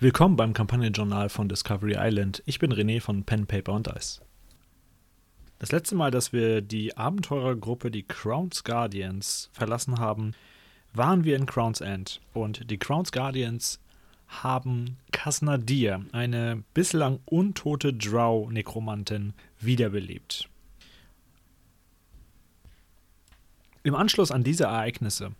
Willkommen beim Kampagnenjournal von Discovery Island. Ich bin René von Pen, Paper und Dice. Das letzte Mal, dass wir die Abenteurergruppe, die Crown's Guardians, verlassen haben, waren wir in Crown's End. Und die Crown's Guardians haben Kasnadir, eine bislang untote Drow-Nekromantin, wiederbelebt. Im Anschluss an diese Ereignisse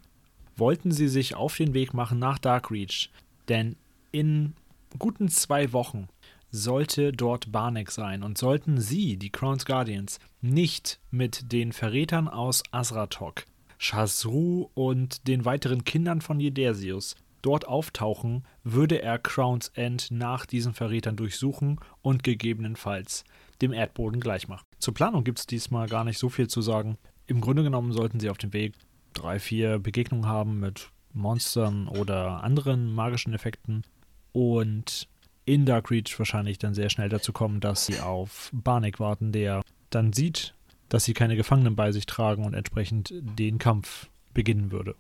wollten sie sich auf den Weg machen nach Darkreach, denn in guten zwei Wochen sollte dort Barnek sein und sollten sie, die Crown's Guardians, nicht mit den Verrätern aus Azratok, Shazru und den weiteren Kindern von Jedersius dort auftauchen, würde er Crown's End nach diesen Verrätern durchsuchen und gegebenenfalls dem Erdboden gleichmachen. Zur Planung gibt es diesmal gar nicht so viel zu sagen. Im Grunde genommen sollten sie auf dem Weg drei, vier Begegnungen haben mit Monstern oder anderen magischen Effekten und in Dark Reach wahrscheinlich dann sehr schnell dazu kommen, dass sie auf Barnik warten, der dann sieht, dass sie keine Gefangenen bei sich tragen und entsprechend den Kampf beginnen würde.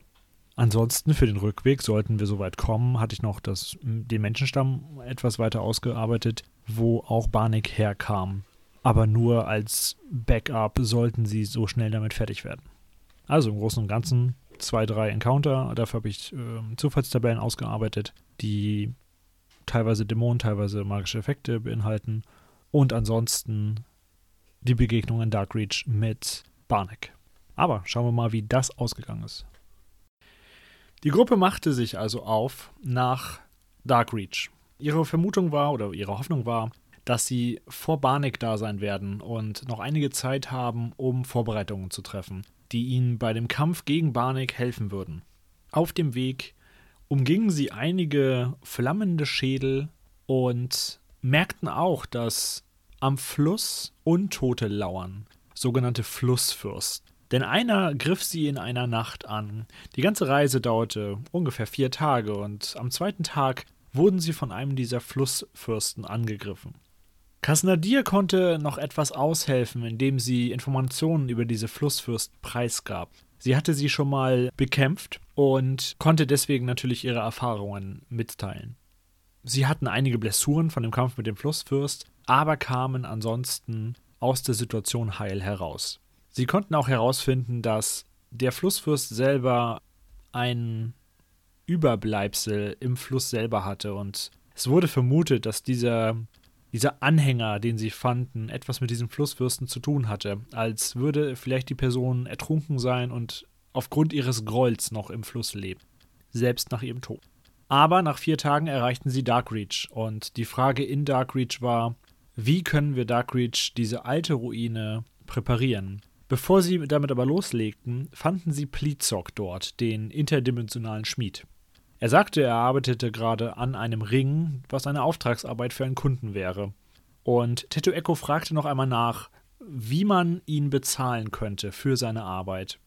Ansonsten für den Rückweg sollten wir so weit kommen, hatte ich noch das, den Menschenstamm etwas weiter ausgearbeitet, wo auch Barnik herkam. Aber nur als Backup sollten sie so schnell damit fertig werden. Also im Großen und Ganzen zwei, drei Encounter. Dafür habe ich äh, Zufallstabellen ausgearbeitet, die teilweise Dämonen, teilweise magische Effekte beinhalten. Und ansonsten die Begegnung in Darkreach mit Barnek. Aber schauen wir mal, wie das ausgegangen ist. Die Gruppe machte sich also auf nach Darkreach. Ihre Vermutung war oder ihre Hoffnung war, dass sie vor Barnek da sein werden und noch einige Zeit haben, um Vorbereitungen zu treffen, die ihnen bei dem Kampf gegen Barnek helfen würden. Auf dem Weg umgingen sie einige flammende Schädel und merkten auch, dass am Fluss Untote lauern, sogenannte Flussfürsten. Denn einer griff sie in einer Nacht an. Die ganze Reise dauerte ungefähr vier Tage und am zweiten Tag wurden sie von einem dieser Flussfürsten angegriffen. Kasnadir konnte noch etwas aushelfen, indem sie Informationen über diese Flussfürsten preisgab. Sie hatte sie schon mal bekämpft und konnte deswegen natürlich ihre Erfahrungen mitteilen. Sie hatten einige Blessuren von dem Kampf mit dem Flussfürst, aber kamen ansonsten aus der Situation heil heraus. Sie konnten auch herausfinden, dass der Flussfürst selber ein Überbleibsel im Fluss selber hatte und es wurde vermutet, dass dieser dieser Anhänger, den sie fanden, etwas mit diesem Flussfürsten zu tun hatte, als würde vielleicht die Person ertrunken sein und aufgrund ihres Grolls noch im Fluss leben, selbst nach ihrem Tod. Aber nach vier Tagen erreichten sie Darkreach und die Frage in Darkreach war, wie können wir Darkreach diese alte Ruine präparieren? Bevor sie damit aber loslegten, fanden sie Plizok dort, den interdimensionalen Schmied. Er sagte, er arbeitete gerade an einem Ring, was eine Auftragsarbeit für einen Kunden wäre. Und Teto Echo fragte noch einmal nach, wie man ihn bezahlen könnte für seine Arbeit.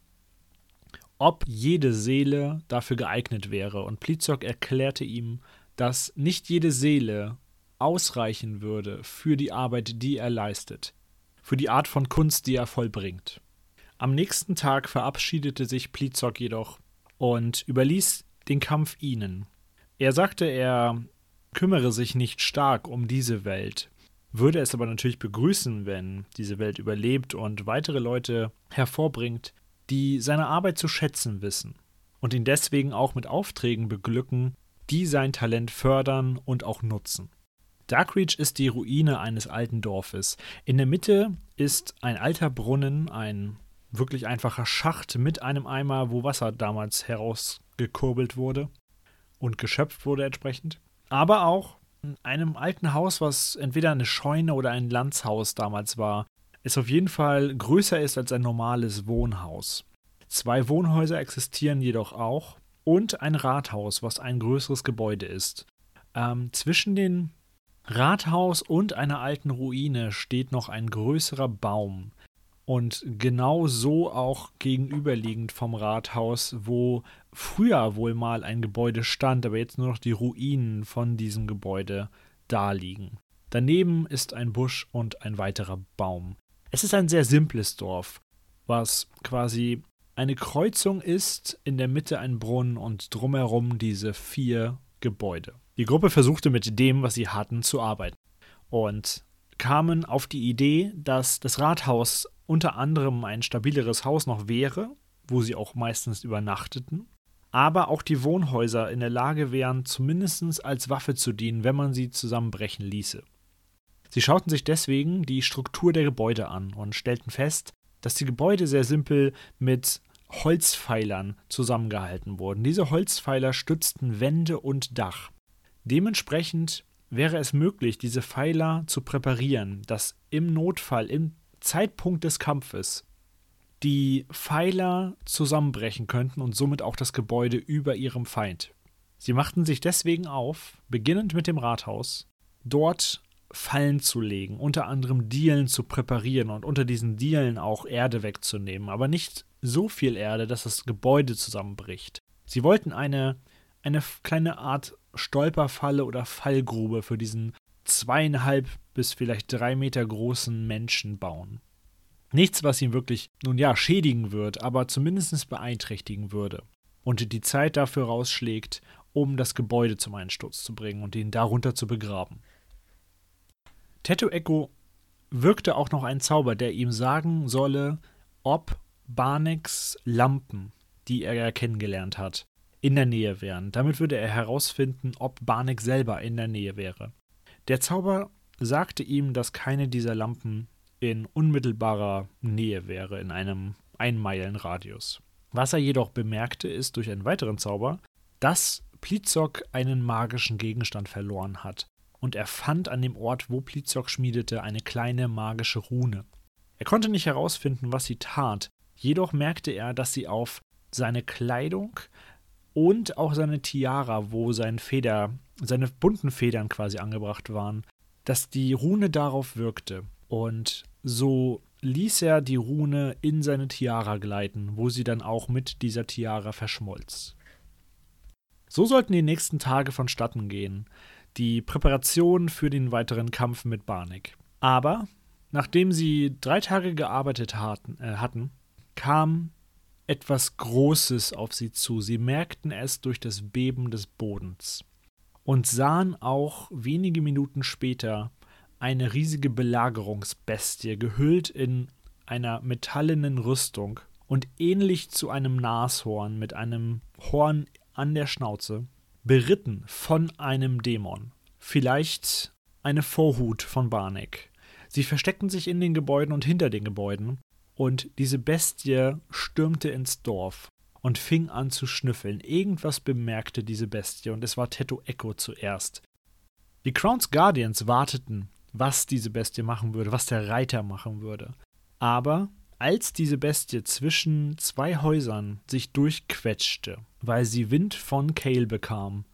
Ob jede Seele dafür geeignet wäre. Und Plizok erklärte ihm, dass nicht jede Seele ausreichen würde für die Arbeit, die er leistet, für die Art von Kunst, die er vollbringt. Am nächsten Tag verabschiedete sich Plizok jedoch und überließ den Kampf ihnen. Er sagte, er kümmere sich nicht stark um diese Welt, würde es aber natürlich begrüßen, wenn diese Welt überlebt und weitere Leute hervorbringt, die seine Arbeit zu schätzen wissen und ihn deswegen auch mit Aufträgen beglücken, die sein Talent fördern und auch nutzen. Darkreach ist die Ruine eines alten Dorfes. In der Mitte ist ein alter Brunnen, ein wirklich einfacher Schacht mit einem Eimer, wo Wasser damals heraus gekurbelt wurde und geschöpft wurde entsprechend. Aber auch in einem alten Haus, was entweder eine Scheune oder ein Landshaus damals war, es auf jeden Fall größer ist als ein normales Wohnhaus. Zwei Wohnhäuser existieren jedoch auch und ein Rathaus, was ein größeres Gebäude ist. Ähm, zwischen dem Rathaus und einer alten Ruine steht noch ein größerer Baum. Und genau so auch gegenüberliegend vom Rathaus, wo früher wohl mal ein Gebäude stand, aber jetzt nur noch die Ruinen von diesem Gebäude da liegen. Daneben ist ein Busch und ein weiterer Baum. Es ist ein sehr simples Dorf, was quasi eine Kreuzung ist, in der Mitte ein Brunnen und drumherum diese vier Gebäude. Die Gruppe versuchte mit dem, was sie hatten, zu arbeiten und kamen auf die Idee, dass das Rathaus unter anderem ein stabileres Haus noch wäre, wo sie auch meistens übernachteten, aber auch die Wohnhäuser in der Lage wären, zumindest als Waffe zu dienen, wenn man sie zusammenbrechen ließe. Sie schauten sich deswegen die Struktur der Gebäude an und stellten fest, dass die Gebäude sehr simpel mit Holzpfeilern zusammengehalten wurden. Diese Holzpfeiler stützten Wände und Dach. Dementsprechend wäre es möglich, diese Pfeiler zu präparieren, dass im Notfall, im Zeitpunkt des Kampfes, die Pfeiler zusammenbrechen könnten und somit auch das Gebäude über ihrem Feind. Sie machten sich deswegen auf, beginnend mit dem Rathaus, dort Fallen zu legen, unter anderem Dielen zu präparieren und unter diesen Dielen auch Erde wegzunehmen, aber nicht so viel Erde, dass das Gebäude zusammenbricht. Sie wollten eine, eine kleine Art Stolperfalle oder Fallgrube für diesen zweieinhalb bis vielleicht drei Meter großen Menschen bauen. Nichts, was ihn wirklich, nun ja, schädigen wird, aber zumindest beeinträchtigen würde. Und die Zeit dafür rausschlägt, um das Gebäude zum Einsturz zu bringen und ihn darunter zu begraben. Tattoo Echo wirkte auch noch ein Zauber, der ihm sagen solle, ob Barnecks Lampen, die er kennengelernt hat, in der Nähe wären. Damit würde er herausfinden, ob Barneck selber in der Nähe wäre. Der Zauber sagte ihm, dass keine dieser Lampen in unmittelbarer Nähe wäre, in einem Einmeilenradius. Was er jedoch bemerkte, ist durch einen weiteren Zauber, dass Plizok einen magischen Gegenstand verloren hat und er fand an dem Ort, wo Plizok schmiedete, eine kleine magische Rune. Er konnte nicht herausfinden, was sie tat, jedoch merkte er, dass sie auf seine Kleidung und auch seine Tiara, wo sein Feder, seine bunten Federn quasi angebracht waren, dass die Rune darauf wirkte. Und so ließ er die Rune in seine Tiara gleiten, wo sie dann auch mit dieser Tiara verschmolz. So sollten die nächsten Tage vonstatten gehen die Präparation für den weiteren Kampf mit Barnick. Aber nachdem sie drei Tage gearbeitet hatten, äh, hatten, kam etwas Großes auf sie zu. Sie merkten es durch das Beben des Bodens und sahen auch wenige Minuten später eine riesige Belagerungsbestie, gehüllt in einer metallenen Rüstung und ähnlich zu einem Nashorn mit einem Horn an der Schnauze, beritten von einem Dämon. Vielleicht eine Vorhut von Barnek. Sie versteckten sich in den Gebäuden und hinter den Gebäuden, und diese Bestie stürmte ins Dorf und fing an zu schnüffeln. Irgendwas bemerkte diese Bestie, und es war Tetto Echo zuerst. Die Crowns Guardians warteten, was diese Bestie machen würde, was der Reiter machen würde. Aber als diese Bestie zwischen zwei Häusern sich durchquetschte, weil sie Wind von Kale bekam,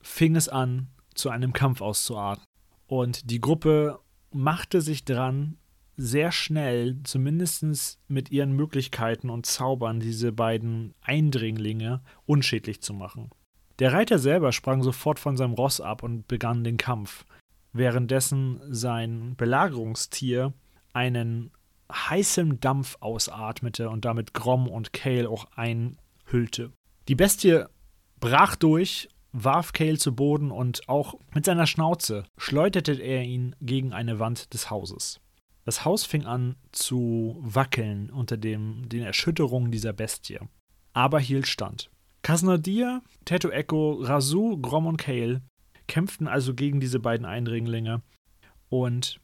fing es an, zu einem Kampf auszuarten. Und die Gruppe machte sich dran, sehr schnell, zumindest mit ihren Möglichkeiten und Zaubern, diese beiden Eindringlinge unschädlich zu machen. Der Reiter selber sprang sofort von seinem Ross ab und begann den Kampf, währenddessen sein Belagerungstier einen heißem Dampf ausatmete und damit Grom und Kale auch einhüllte. Die Bestie brach durch, warf Kale zu Boden und auch mit seiner Schnauze schleuderte er ihn gegen eine Wand des Hauses. Das Haus fing an zu wackeln unter dem, den Erschütterungen dieser Bestie, aber hielt stand. Kasnadir, Teto Echo, Rasu, Grom und Kale kämpften also gegen diese beiden Eindringlinge und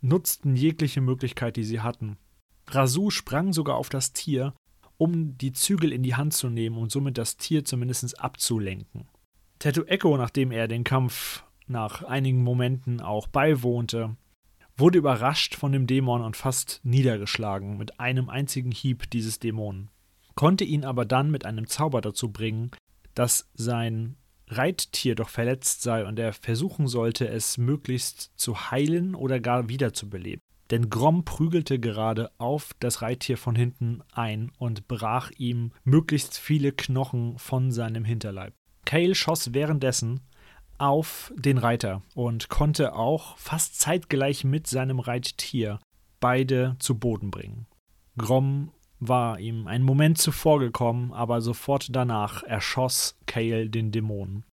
nutzten jegliche Möglichkeit, die sie hatten. Rasu sprang sogar auf das Tier, um die Zügel in die Hand zu nehmen und somit das Tier zumindest abzulenken. Tattoo Echo, nachdem er den Kampf nach einigen Momenten auch beiwohnte, wurde überrascht von dem Dämon und fast niedergeschlagen mit einem einzigen Hieb dieses Dämonen, konnte ihn aber dann mit einem Zauber dazu bringen, dass sein Reittier doch verletzt sei und er versuchen sollte, es möglichst zu heilen oder gar wiederzubeleben. Denn Grom prügelte gerade auf das Reittier von hinten ein und brach ihm möglichst viele Knochen von seinem Hinterleib. Kale schoss währenddessen auf den Reiter und konnte auch fast zeitgleich mit seinem Reittier beide zu Boden bringen. Grom war ihm einen Moment zuvor gekommen, aber sofort danach erschoss Kale den Dämonen.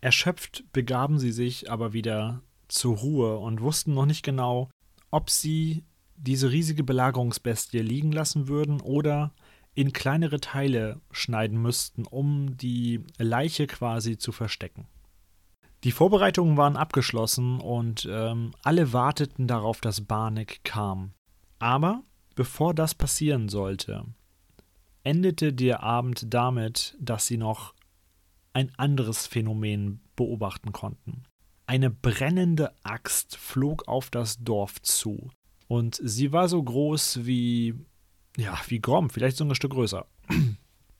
Erschöpft begaben sie sich aber wieder zur Ruhe und wussten noch nicht genau, ob sie diese riesige Belagerungsbestie liegen lassen würden oder in kleinere Teile schneiden müssten, um die Leiche quasi zu verstecken. Die Vorbereitungen waren abgeschlossen und ähm, alle warteten darauf, dass Barnek kam. Aber bevor das passieren sollte, endete der Abend damit, dass sie noch ein anderes Phänomen beobachten konnten. Eine brennende Axt flog auf das Dorf zu. Und sie war so groß wie, ja, wie Grom, vielleicht so ein Stück größer.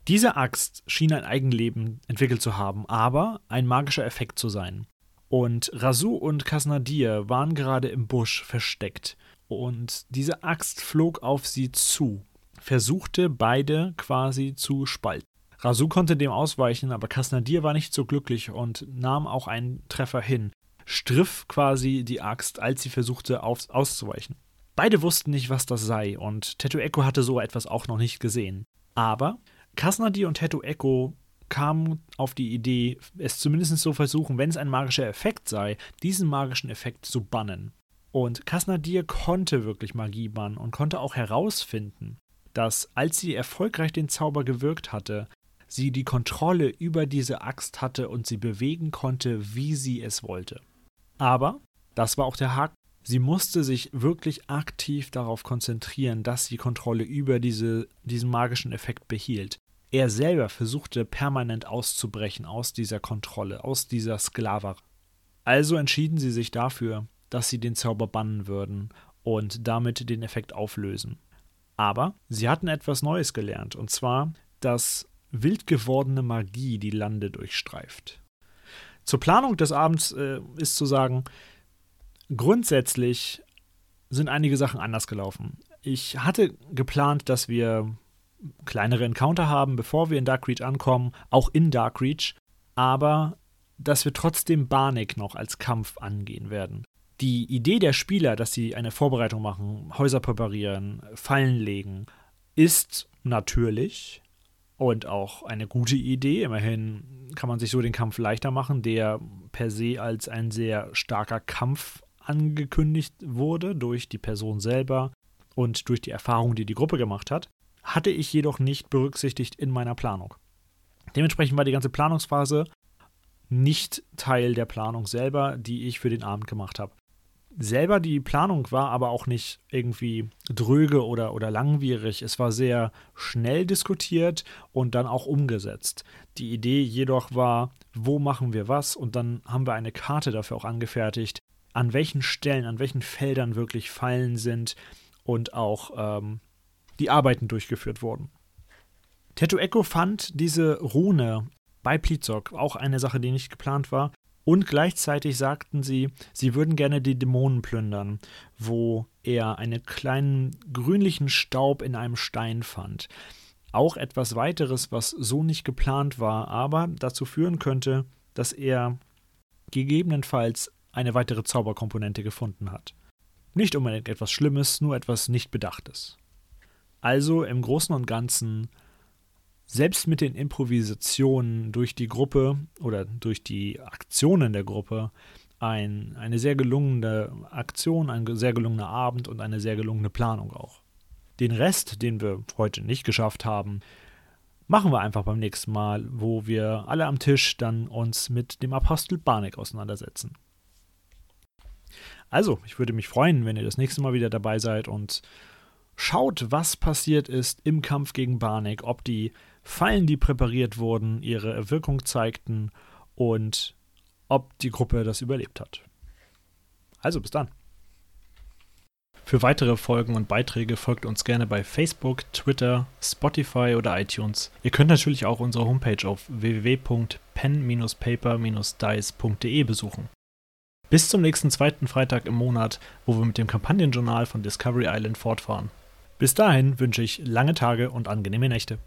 Diese Axt schien ein Eigenleben entwickelt zu haben, aber ein magischer Effekt zu sein. Und Rasu und Kasnadir waren gerade im Busch versteckt. Und diese Axt flog auf sie zu, versuchte beide quasi zu spalten. Rasu konnte dem ausweichen, aber Kasnadir war nicht so glücklich und nahm auch einen Treffer hin, striff quasi die Axt, als sie versuchte auf, auszuweichen. Beide wussten nicht, was das sei, und Tetu Echo hatte so etwas auch noch nicht gesehen. Aber Kasnadir und Tetu Echo kamen auf die Idee, es zumindest so versuchen, wenn es ein magischer Effekt sei, diesen magischen Effekt zu bannen. Und Kasnadir konnte wirklich Magie bannen und konnte auch herausfinden, dass als sie erfolgreich den Zauber gewirkt hatte, sie die Kontrolle über diese Axt hatte und sie bewegen konnte, wie sie es wollte. Aber, das war auch der Haken, sie musste sich wirklich aktiv darauf konzentrieren, dass sie Kontrolle über diese, diesen magischen Effekt behielt. Er selber versuchte permanent auszubrechen aus dieser Kontrolle, aus dieser Sklaverei. Also entschieden sie sich dafür, dass sie den Zauber bannen würden und damit den Effekt auflösen. Aber sie hatten etwas Neues gelernt, und zwar, dass wild gewordene Magie die Lande durchstreift. Zur Planung des Abends äh, ist zu sagen, grundsätzlich sind einige Sachen anders gelaufen. Ich hatte geplant, dass wir kleinere Encounter haben, bevor wir in Dark Reach ankommen, auch in Dark Reach, aber dass wir trotzdem Barnik noch als Kampf angehen werden. Die Idee der Spieler, dass sie eine Vorbereitung machen, Häuser präparieren, Fallen legen, ist natürlich, und auch eine gute Idee. Immerhin kann man sich so den Kampf leichter machen, der per se als ein sehr starker Kampf angekündigt wurde durch die Person selber und durch die Erfahrung, die die Gruppe gemacht hat, hatte ich jedoch nicht berücksichtigt in meiner Planung. Dementsprechend war die ganze Planungsphase nicht Teil der Planung selber, die ich für den Abend gemacht habe selber die Planung war aber auch nicht irgendwie dröge oder, oder langwierig. Es war sehr schnell diskutiert und dann auch umgesetzt. Die Idee jedoch war, wo machen wir was? Und dann haben wir eine Karte dafür auch angefertigt, an welchen Stellen, an welchen Feldern wirklich Fallen sind und auch ähm, die Arbeiten durchgeführt wurden. Tetu Echo fand diese Rune bei Plizok, auch eine Sache, die nicht geplant war, und gleichzeitig sagten sie, sie würden gerne die Dämonen plündern, wo er einen kleinen grünlichen Staub in einem Stein fand. Auch etwas weiteres, was so nicht geplant war, aber dazu führen könnte, dass er gegebenenfalls eine weitere Zauberkomponente gefunden hat. Nicht unbedingt etwas Schlimmes, nur etwas nicht Bedachtes. Also im Großen und Ganzen selbst mit den Improvisationen durch die Gruppe oder durch die Aktionen der Gruppe ein, eine sehr gelungene Aktion, ein sehr gelungener Abend und eine sehr gelungene Planung auch. Den Rest, den wir heute nicht geschafft haben, machen wir einfach beim nächsten Mal, wo wir alle am Tisch dann uns mit dem Apostel Barnek auseinandersetzen. Also, ich würde mich freuen, wenn ihr das nächste Mal wieder dabei seid und schaut, was passiert ist im Kampf gegen Barnek, ob die Fallen, die präpariert wurden, ihre Wirkung zeigten und ob die Gruppe das überlebt hat. Also bis dann. Für weitere Folgen und Beiträge folgt uns gerne bei Facebook, Twitter, Spotify oder iTunes. Ihr könnt natürlich auch unsere Homepage auf www.pen-paper-dice.de besuchen. Bis zum nächsten zweiten Freitag im Monat, wo wir mit dem Kampagnenjournal von Discovery Island fortfahren. Bis dahin wünsche ich lange Tage und angenehme Nächte.